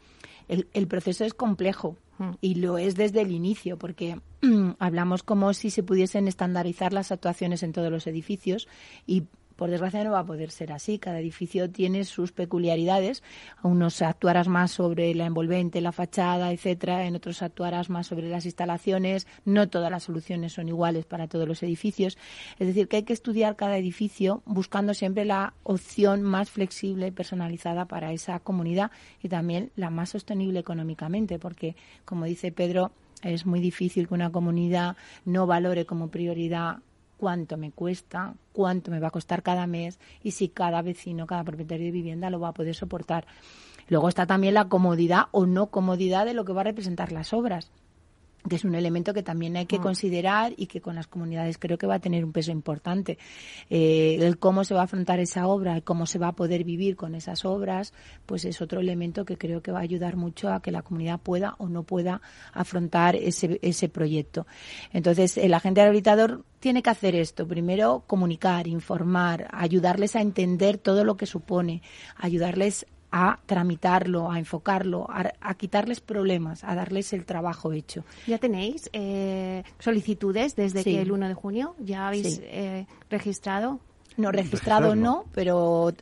El, proceso es complejo mm. y lo es desde el inicio, porque hablamos como si se pudiesen estandarizar las actuaciones en todos los edificios y por desgracia no va a poder ser así. Cada edificio tiene sus peculiaridades. Unos actuarás más sobre la envolvente, la fachada, etcétera. En otros actuarás más sobre las instalaciones. No todas las soluciones son iguales para todos los edificios. Es decir, que hay que estudiar cada edificio buscando siempre la opción más flexible y personalizada para esa comunidad y también la más sostenible económicamente, porque, como dice Pedro, es muy difícil que una comunidad no valore como prioridad cuánto me cuesta, cuánto me va a costar cada mes y si cada vecino, cada propietario de vivienda lo va a poder soportar. Luego está también la comodidad o no comodidad de lo que va a representar las obras que es un elemento que también hay que mm. considerar y que con las comunidades creo que va a tener un peso importante. Eh, el cómo se va a afrontar esa obra, y cómo se va a poder vivir con esas obras, pues es otro elemento que creo que va a ayudar mucho a que la comunidad pueda o no pueda afrontar ese, ese proyecto. Entonces, el agente rehabilitador tiene que hacer esto. Primero, comunicar, informar, ayudarles a entender todo lo que supone, ayudarles a tramitarlo, a enfocarlo, a, quitarles problemas, a darles el trabajo hecho. ¿Ya tenéis eh, solicitudes desde que el 1 de junio? ¿Ya habéis eh, registrado? No, registrado no, pero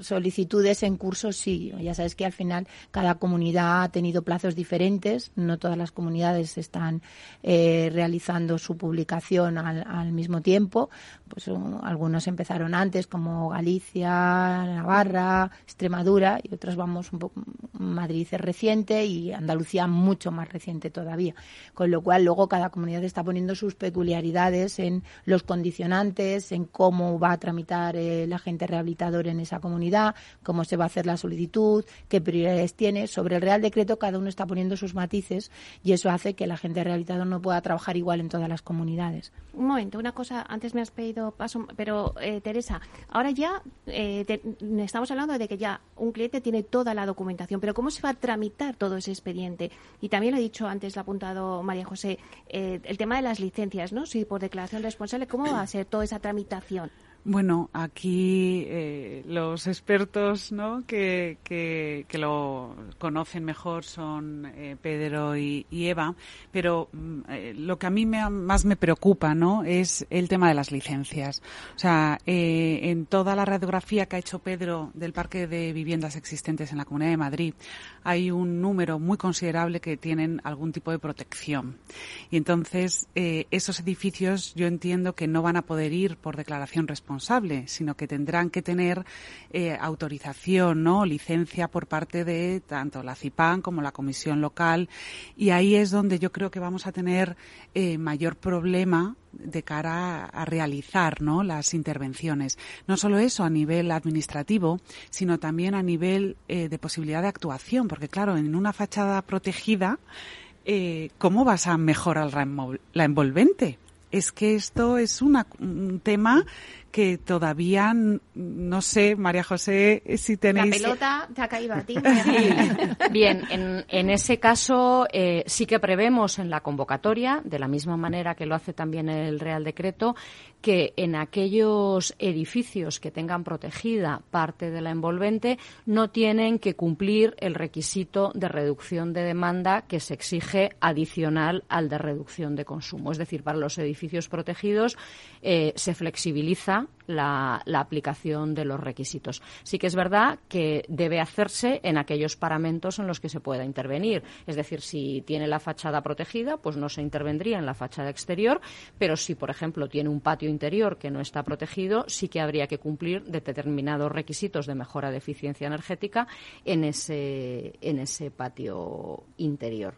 solicitudes en curso sí. Ya sabes que al final cada comunidad ha tenido plazos diferentes. No todas las comunidades están eh, realizando su publicación al, mismo tiempo. Pues algunos empezaron antes, como Galicia, Navarra, Extremadura, y otros vamos un poco. Madrid es reciente y Andalucía mucho más reciente todavía. Con lo cual luego cada comunidad está poniendo sus peculiaridades en los condicionantes, en cómo va a tramitar el agente rehabilitador en esa comunidad, cómo se va a hacer la solicitud, qué prioridades tiene. Sobre el Real Decreto cada uno está poniendo sus matices y eso hace que el agente rehabilitador no pueda trabajar igual en todas las comunidades. Un momento, una cosa, antes me has pedido paso, pero eh, Teresa, ahora ya eh, estamos hablando de que ya un cliente tiene toda la documentación, pero ¿cómo se va a tramitar todo ese expediente? Y también lo he dicho antes, lo ha apuntado María José, eh, el tema de las licencias, ¿no? Si por declaración responsable, ¿cómo va a ser toda esa tramitación? Bueno, aquí eh, los expertos ¿no? que, que, lo conocen mejor son eh, Pedro y, Eva, pero mm, eh, lo que a mí me, más me preocupa ¿no? es el tema de las licencias. O sea, en toda la radiografía que ha hecho Pedro del parque de viviendas existentes en la Comunidad de Madrid, hay un número muy considerable que tienen algún tipo de protección. Y entonces, esos edificios yo entiendo que no van a poder ir por declaración responsable responsable, sino que tendrán que tener eh, autorización, ¿no? licencia por parte de tanto la CIPAN como la Comisión Local. Y ahí es donde yo creo que vamos a tener eh, mayor problema de cara a realizar ¿no? las intervenciones. No solo eso a nivel administrativo, sino también a nivel eh, de posibilidad de actuación, porque claro, en una fachada protegida, ¿cómo vas a mejorar la envolvente? Es que esto es un tema que todavía no sé, María José, si tenéis. La pelota te ha caído a ti. Bien, en, en, ese caso eh, sí que prevemos en la convocatoria, de la misma manera que lo hace también el Real Decreto, que en aquellos edificios que tengan protegida parte de la envolvente no tienen que cumplir el requisito de reducción de demanda que se exige adicional al de reducción de consumo. Es decir, para los edificios protegidos eh, se flexibiliza la, aplicación de los requisitos. Sí que es verdad que debe hacerse en aquellos paramentos en los que se pueda intervenir. Es decir, si tiene la fachada protegida, pues no se intervendría en la fachada exterior, pero si, por ejemplo, tiene un patio interior que no está protegido, sí que habría que cumplir determinados requisitos de mejora de eficiencia energética en ese, patio interior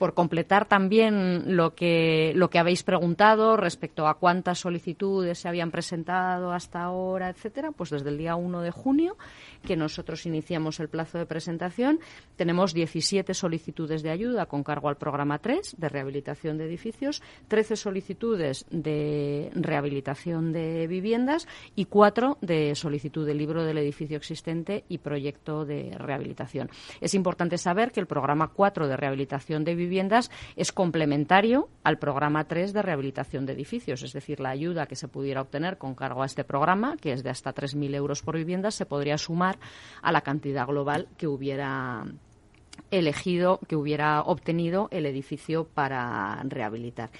por completar también lo que, lo que habéis preguntado respecto a cuántas solicitudes se habían presentado hasta ahora, etcétera, pues desde el día 1 de junio, que nosotros iniciamos el plazo de presentación, tenemos 17 solicitudes de ayuda con cargo al programa 3 de rehabilitación de edificios, 13 solicitudes de rehabilitación de viviendas y 4 de solicitud de libro del edificio existente y proyecto de rehabilitación. Es importante saber que el programa 4 de rehabilitación de viviendas viviendas es complementario al programa 3 de rehabilitación de edificios, es decir, la ayuda que se pudiera obtener con cargo a este programa, que es de hasta 3.000 euros por vivienda, se podría sumar a la cantidad global que hubiera elegido, que hubiera obtenido el edificio para rehabilitar.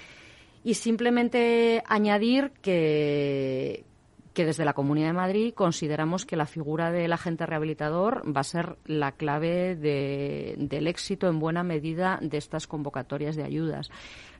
Y simplemente añadir que, que desde la Comunidad de Madrid consideramos que la figura del agente rehabilitador va a ser la clave del éxito en buena medida de estas convocatorias de ayudas.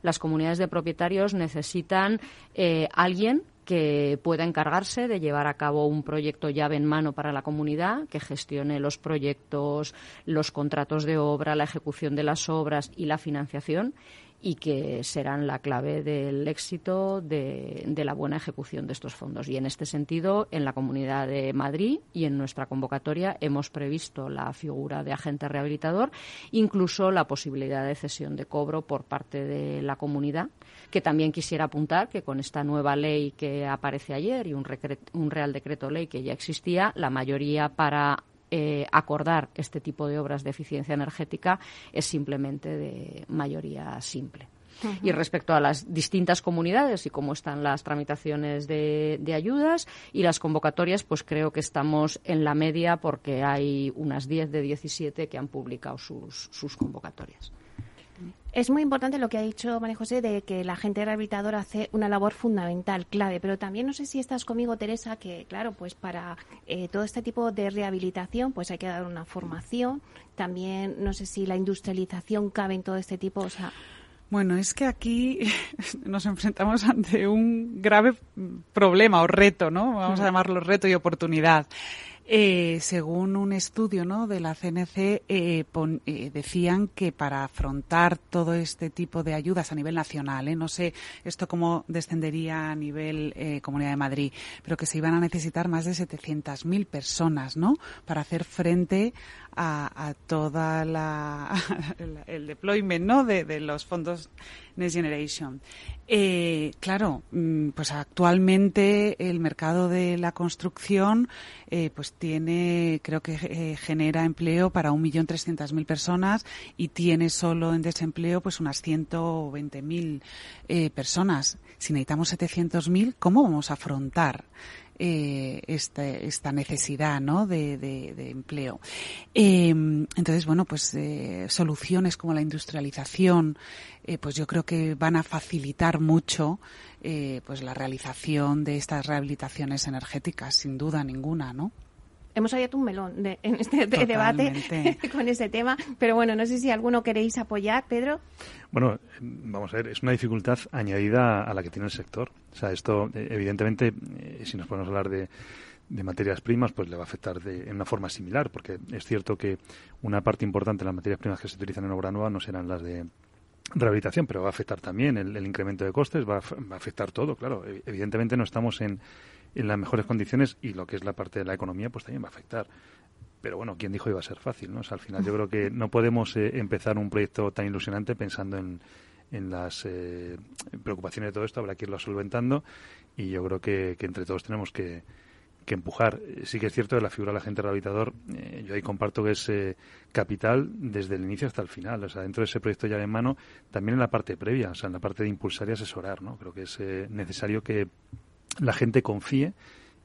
Las comunidades de propietarios necesitan eh, alguien que pueda encargarse de llevar a cabo un proyecto llave en mano para la comunidad, que gestione los proyectos, los contratos de obra, la ejecución de las obras y la financiación y que serán la clave del éxito de, la buena ejecución de estos fondos. Y en este sentido, en la Comunidad de Madrid y en nuestra convocatoria hemos previsto la figura de agente rehabilitador, incluso la posibilidad de cesión de cobro por parte de la comunidad, que también quisiera apuntar que con esta nueva ley que aparece ayer y un, un Real Decreto Ley que ya existía, la mayoría para eh, acordar este tipo de obras de eficiencia energética es simplemente de mayoría simple. Y respecto a las distintas comunidades y cómo están las tramitaciones de, ayudas y las convocatorias, pues creo que estamos en la media porque hay unas 10 de 17 que han publicado sus convocatorias. Es muy importante lo que ha dicho María José de que la gente rehabilitadora hace una labor fundamental, clave, pero también no sé si estás conmigo, Teresa, que claro, pues para eh, todo este tipo de rehabilitación pues hay que dar una formación, también no sé si la industrialización cabe en todo este tipo, o sea... Bueno, es que aquí nos enfrentamos ante un grave problema o reto, ¿no? Vamos a llamarlo reto y oportunidad. Eh, según un estudio ¿no? de la CNC, eh, eh, decían que para afrontar todo este tipo de ayudas a nivel nacional, no sé esto cómo descendería a nivel Comunidad de Madrid, pero que se iban a necesitar más de 700.000 personas ¿no? para hacer frente a, a toda la el deployment ¿no? de, los fondos Next Generation. Eh, claro, mm, pues actualmente el mercado de la construcción eh, pues tiene, creo que eh, genera empleo para 1.300.000 personas y tiene solo en desempleo pues unas 120.000 eh, personas. Si necesitamos 700.000, ¿cómo vamos a afrontar eh, este, esta necesidad ¿no? de, empleo. Em, entonces, bueno, pues eh, soluciones como la industrialización, eh, pues yo creo que van a facilitar mucho pues la realización de estas rehabilitaciones energéticas, sin duda ninguna, ¿no? Hemos abierto un melón de, en este debate con ese tema, pero bueno, no sé si alguno queréis apoyar, Pedro. Bueno, vamos a ver, es una dificultad añadida a la que tiene el sector. O sea, esto, eh, evidentemente, eh, si nos podemos hablar de, de materias primas, pues le va a afectar de, en una forma similar, porque es cierto que una parte importante de las materias primas que se utilizan en obra nueva no serán las de rehabilitación, pero va a afectar también el, el incremento de costes, va va a afectar todo, claro. Evidentemente no estamos en en las mejores condiciones y lo que es la parte de la economía pues también va a afectar. Pero bueno, ¿quién dijo iba a ser fácil? ¿no? al final yo creo que no podemos eh, empezar un proyecto tan ilusionante pensando en, en las eh, preocupaciones de todo esto, habrá que irlo solventando y yo creo que, entre todos tenemos que, que, empujar. Sí que es cierto que la figura del agente rehabilitador, eh, yo ahí comparto que es capital desde el inicio hasta el final. O sea, dentro de ese proyecto ya en mano, también en la parte previa, o sea, en la parte de impulsar y asesorar, ¿no? Creo que es necesario que la gente confíe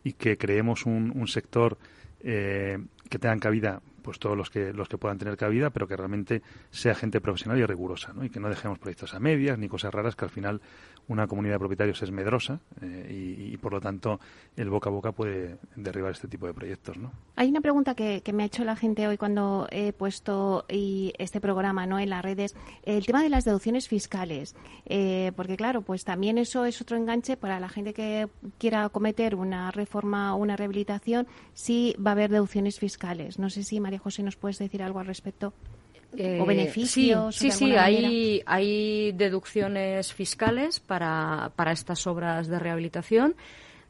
y que creemos un, un sector eh, que tengan cabida pues todos los que los que puedan tener cabida pero que realmente sea gente profesional y rigurosa ¿no? y que no dejemos proyectos a medias ni cosas raras que al final una comunidad de propietarios es medrosa eh, y, por lo tanto el boca a boca puede derribar este tipo de proyectos. ¿no? Hay una pregunta que, me ha hecho la gente hoy cuando he puesto y este programa ¿no? en las redes, el tema de las deducciones fiscales, eh, porque claro, pues también eso es otro enganche para la gente que quiera cometer una reforma o una rehabilitación, sí va a haber deducciones fiscales. No sé si María José nos puedes decir algo al respecto o eh, beneficios. Sí, sí, hay, hay deducciones fiscales para, para estas obras de rehabilitación.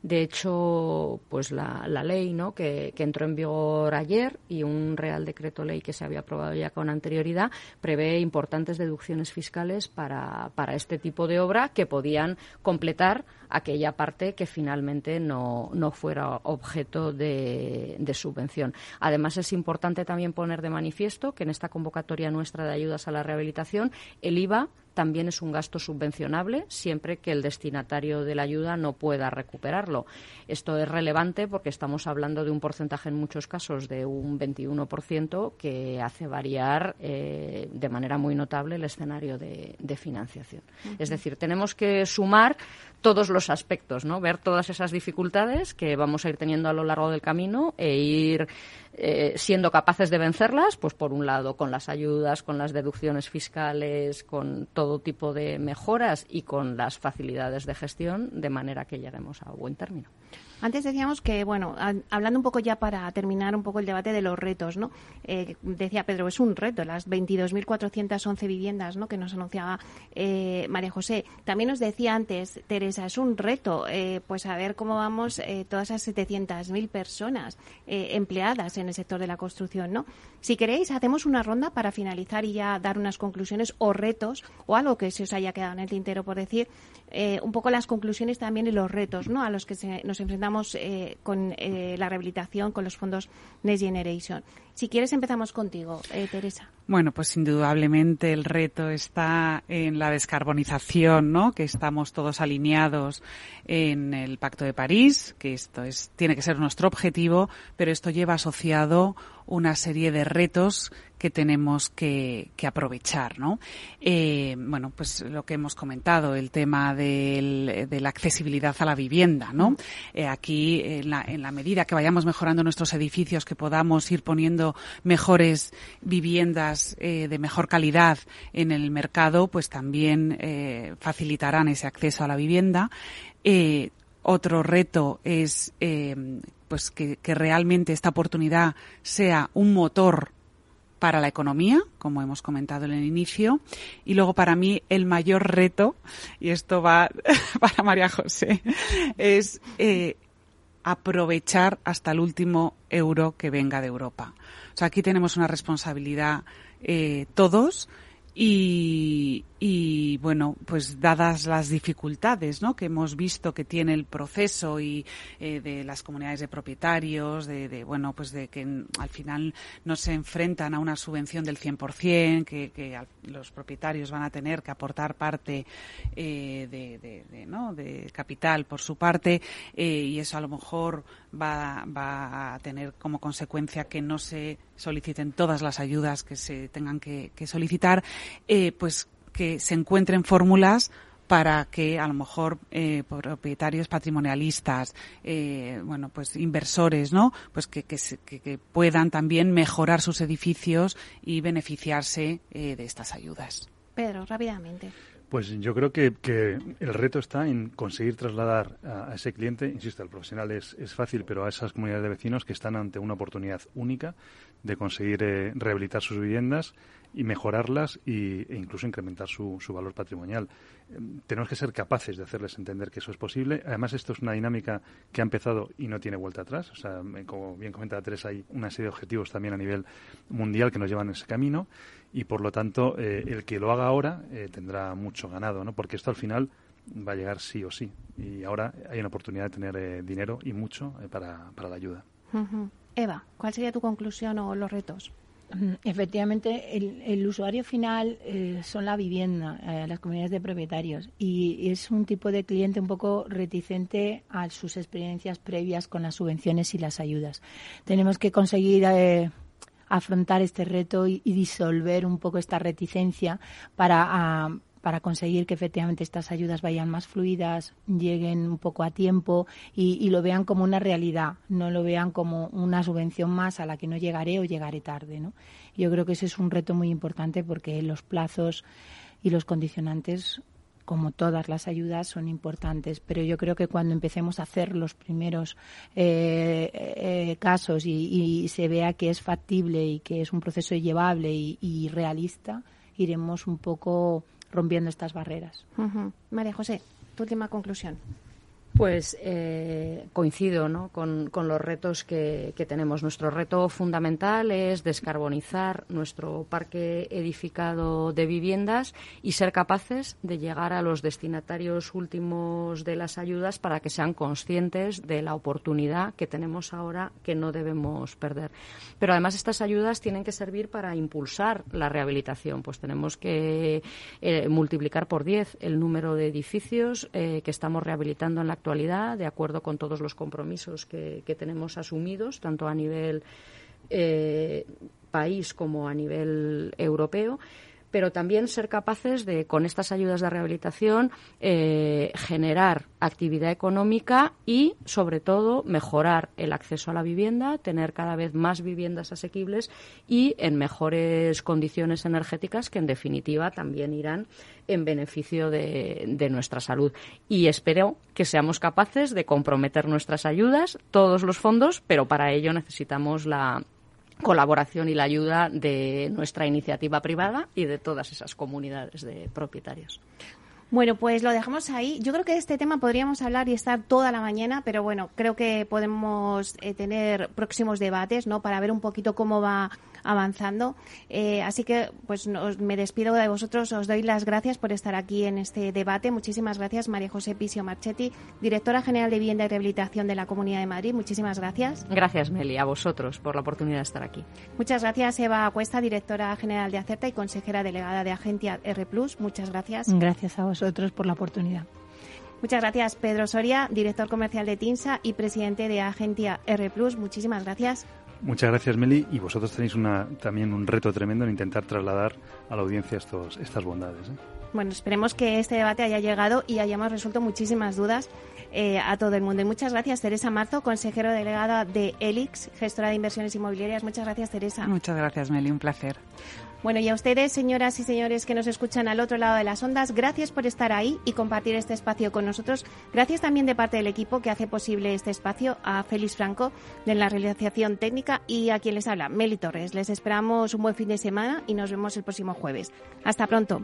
De hecho, pues la, la ley ¿no? que, que, entró en vigor ayer y un Real Decreto Ley que se había aprobado ya con anterioridad prevé importantes deducciones fiscales para, para este tipo de obra que podían completar aquella parte que finalmente no, no fuera objeto de, de, subvención. Además, es importante también poner de manifiesto que en esta convocatoria nuestra de ayudas a la rehabilitación el IVA también es un gasto subvencionable siempre que el destinatario de la ayuda no pueda recuperarlo. Esto es relevante porque estamos hablando de un porcentaje en muchos casos de un 21% que hace variar eh, de manera muy notable el escenario de, financiación. Es decir, tenemos que sumar todos los aspectos, ¿no? Ver todas esas dificultades que vamos a ir teniendo a lo largo del camino e ir eh, siendo capaces de vencerlas, pues por un lado con las ayudas, con las deducciones fiscales, con todo tipo de mejoras y con las facilidades de gestión, de manera que lleguemos a buen término. Antes decíamos que, bueno, hablando un poco ya para terminar un poco el debate de los retos, ¿no? Eh, decía Pedro, es un reto, las 22.411 viviendas, ¿no? Que nos anunciaba eh, María José. También nos decía antes, Teresa, es un reto, eh, pues a ver cómo vamos todas esas 700.000 personas empleadas en el sector de la construcción, ¿no? Si queréis, hacemos una ronda para finalizar y ya dar unas conclusiones o retos o algo que se os haya quedado en el tintero por decir, un poco las conclusiones también y los retos, ¿no? A los que nos enfrentamos eh, con eh, la rehabilitación, con los fondos Next Generation. Si quieres, empezamos contigo, eh, Teresa. Bueno, pues indudablemente el reto está en la descarbonización, ¿no? Que estamos todos alineados en el Pacto de París, que esto es tiene que ser nuestro objetivo, pero esto lleva asociado una serie de retos que tenemos que, aprovechar, ¿no? Eh, bueno, pues lo que hemos comentado, el tema de la accesibilidad a la vivienda, ¿no? Eh, aquí, en la, en la medida que vayamos mejorando nuestros edificios, que podamos ir poniendo mejores viviendas eh, de mejor calidad en el mercado, pues también facilitarán ese acceso a la vivienda. otro reto es pues que, realmente esta oportunidad sea un motor para la economía, como hemos comentado en el inicio, y luego para mí el mayor reto, y esto va para María José, es eh, aprovechar hasta el último euro que venga de Europa. O sea, aquí tenemos una responsabilidad eh, todos y, bueno, pues dadas las dificultades ¿no? que hemos visto que tiene el proceso y eh, de las comunidades de propietarios, de, bueno, pues de que al final no se enfrentan a una subvención del 100%, que, que los propietarios van a tener que aportar parte eh, de, de, ¿no? de capital por su parte eh, y eso a lo mejor va, va a tener como consecuencia que no se soliciten todas las ayudas que se tengan que, que solicitar, eh, pues que se encuentren fórmulas para que a lo mejor eh, propietarios patrimonialistas, eh, bueno, pues inversores, ¿no? Pues que, que, puedan también mejorar sus edificios y beneficiarse eh, de estas ayudas. Pedro, rápidamente. Pues yo creo que, que, el reto está en conseguir trasladar a, ese cliente, insisto, el profesional es, es, fácil, pero a esas comunidades de vecinos que están ante una oportunidad única de conseguir rehabilitar sus viviendas y mejorarlas e incluso incrementar su, su valor patrimonial. Em, tenemos que ser capaces de hacerles entender que eso es posible. Además, esto es una dinámica que ha empezado y no tiene vuelta atrás. O sea, como bien comentaba Teresa, hay una serie de objetivos también a nivel mundial que nos llevan en ese camino y, por lo tanto, eh, el que lo haga ahora eh, tendrá mucho ganado, ¿no? Porque esto al final va a llegar sí o sí. Y ahora hay una oportunidad de tener eh, dinero y mucho para, para la ayuda. Eva, ¿cuál sería tu conclusión o los retos? Efectivamente, el, usuario final eh, son la vivienda, eh, las comunidades de propietarios, y es un tipo de cliente un poco reticente a sus experiencias previas con las subvenciones y las ayudas. Tenemos que conseguir eh, afrontar este reto y, disolver un poco esta reticencia para, ah, para conseguir que efectivamente estas ayudas vayan más fluidas, lleguen un poco a tiempo y, lo vean como una realidad, no lo vean como una subvención más a la que no llegaré o llegaré tarde. Yo creo que ese es un reto muy importante porque los plazos y los condicionantes como todas las ayudas, son importantes. Pero yo creo que cuando empecemos a hacer los primeros eh, eh, casos y, se vea que es factible y que es un proceso llevable y realista, iremos un poco rompiendo estas barreras. María José, tu última conclusión. Pues eh, coincido ¿no? con, los retos que, tenemos. Nuestro reto fundamental es descarbonizar nuestro parque edificado de viviendas y ser capaces de llegar a los destinatarios últimos de las ayudas para que sean conscientes de la oportunidad que tenemos ahora que no debemos perder. Pero además estas ayudas tienen que servir para impulsar la rehabilitación. Pues tenemos que eh, multiplicar por 10 el número de edificios eh, que estamos rehabilitando en la actualidad de acuerdo con todos los compromisos que, tenemos asumidos, tanto a nivel eh, país como a nivel europeo pero también ser capaces de, con estas ayudas de rehabilitación, eh, generar actividad económica y, sobre todo, mejorar el acceso a la vivienda, tener cada vez más viviendas asequibles y en mejores condiciones energéticas que, en definitiva, también irán en beneficio de, de, nuestra salud. Y espero que seamos capaces de comprometer nuestras ayudas, todos los fondos, pero para ello necesitamos la colaboración y la ayuda de nuestra iniciativa privada y de todas esas comunidades de propietarios. Bueno, pues lo dejamos ahí. Yo creo que de este tema podríamos hablar y estar toda la mañana, pero bueno, creo que podemos eh, tener próximos debates, ¿no? Para ver un poquito cómo va avanzando. Eh, así que, pues me despido de vosotros. Os doy las gracias por estar aquí en este debate. Muchísimas gracias, María José Pisio Marchetti, directora general de Vivienda y Rehabilitación de la Comunidad de Madrid. Muchísimas gracias. Gracias, Meli, a vosotros por la oportunidad de estar aquí. Muchas gracias, Eva Cuesta, directora general de Acerta y consejera delegada de Agencia R. Muchas gracias. Gracias a vosotros por la oportunidad. Muchas gracias, Pedro Soria, director comercial de TINSA y presidente de Agencia R. Muchísimas gracias. Muchas gracias, Meli. Y vosotros tenéis una, también un reto tremendo en intentar trasladar a la audiencia estos, estas bondades. ¿eh? Bueno, esperemos que este debate haya llegado y hayamos resuelto muchísimas dudas eh, a todo el mundo. Y muchas gracias, Teresa Marzo, consejero delegada de ELIX, gestora de inversiones inmobiliarias. Muchas gracias, Teresa. Muchas gracias, Meli. Un placer. Bueno, y a ustedes, señoras y señores que nos escuchan al otro lado de las ondas, gracias por estar ahí y compartir este espacio con nosotros. Gracias también de parte del equipo que hace posible este espacio, a Félix Franco de la realización técnica y a quien les habla, Meli Torres. Les esperamos un buen fin de semana y nos vemos el próximo jueves. Hasta pronto.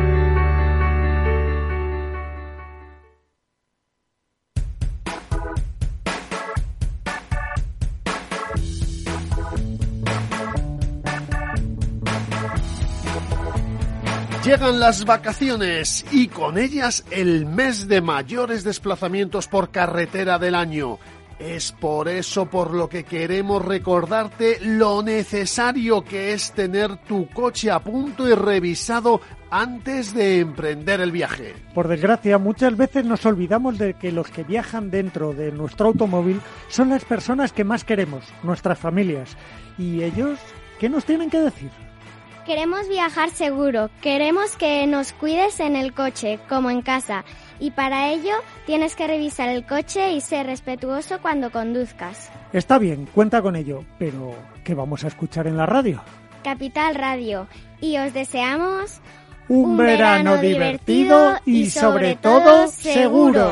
Llegan las vacaciones y con ellas el mes de mayores desplazamientos por carretera del año. Es por eso por lo que queremos recordarte lo necesario que es tener tu coche a punto y revisado antes de emprender el viaje. Por desgracia, muchas veces nos olvidamos de que los que viajan dentro de nuestro automóvil son las personas que más queremos, nuestras familias. ¿Y ellos qué nos tienen que decir? Queremos viajar seguro, queremos que nos cuides en el coche, como en casa, y para ello tienes que revisar el coche y ser respetuoso cuando conduzcas. Está bien, cuenta con ello, pero ¿qué vamos a escuchar en la radio? Capital Radio, y os deseamos un, verano, divertido y sobre todo seguro.